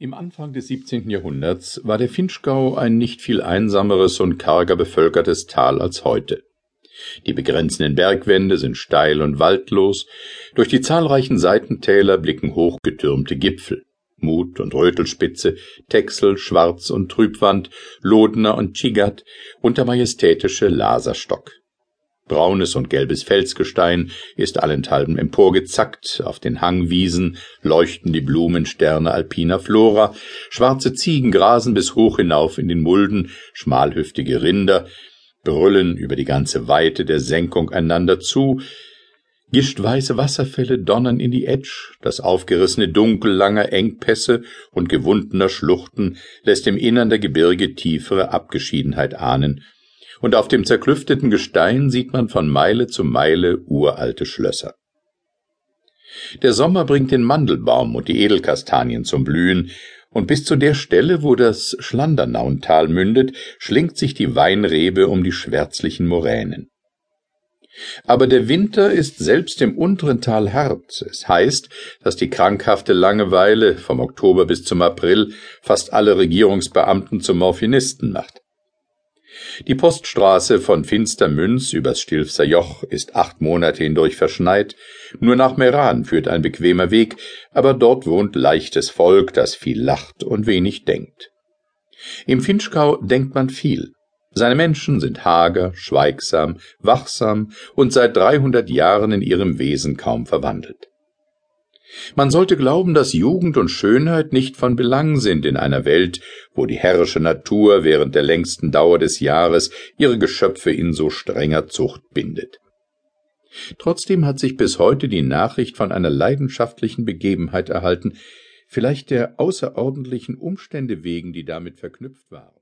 Im Anfang des 17. Jahrhunderts war der Finchgau ein nicht viel einsameres und karger bevölkertes Tal als heute. Die begrenzenden Bergwände sind steil und waldlos, durch die zahlreichen Seitentäler blicken hochgetürmte Gipfel. Mut und Rötelspitze, Texel, Schwarz und Trübwand, Lodner und Tschigat und der majestätische Laserstock. Braunes und gelbes Felsgestein ist allenthalben emporgezackt, auf den Hangwiesen leuchten die Blumensterne alpiner Flora, schwarze Ziegen grasen bis hoch hinauf in den Mulden, schmalhüftige Rinder brüllen über die ganze Weite der Senkung einander zu, Gischtweiße Wasserfälle donnern in die Etsch, das aufgerissene Dunkel langer Engpässe und gewundener Schluchten lässt im Innern der Gebirge tiefere Abgeschiedenheit ahnen, und auf dem zerklüfteten Gestein sieht man von Meile zu Meile uralte Schlösser. Der Sommer bringt den Mandelbaum und die Edelkastanien zum Blühen, und bis zu der Stelle, wo das Schlandernauntal mündet, schlingt sich die Weinrebe um die schwärzlichen Moränen. Aber der Winter ist selbst im unteren Tal hart. Es heißt, dass die krankhafte Langeweile vom Oktober bis zum April fast alle Regierungsbeamten zu Morphinisten macht. Die Poststraße von Finstermünz übers Stilfser Joch ist acht Monate hindurch verschneit. Nur nach Meran führt ein bequemer Weg, aber dort wohnt leichtes Volk, das viel lacht und wenig denkt. Im Finchgau denkt man viel. Seine Menschen sind hager, schweigsam, wachsam und seit dreihundert Jahren in ihrem Wesen kaum verwandelt. Man sollte glauben, dass Jugend und Schönheit nicht von Belang sind in einer Welt, wo die herrische Natur während der längsten Dauer des Jahres ihre Geschöpfe in so strenger Zucht bindet. Trotzdem hat sich bis heute die Nachricht von einer leidenschaftlichen Begebenheit erhalten, vielleicht der außerordentlichen Umstände wegen, die damit verknüpft waren.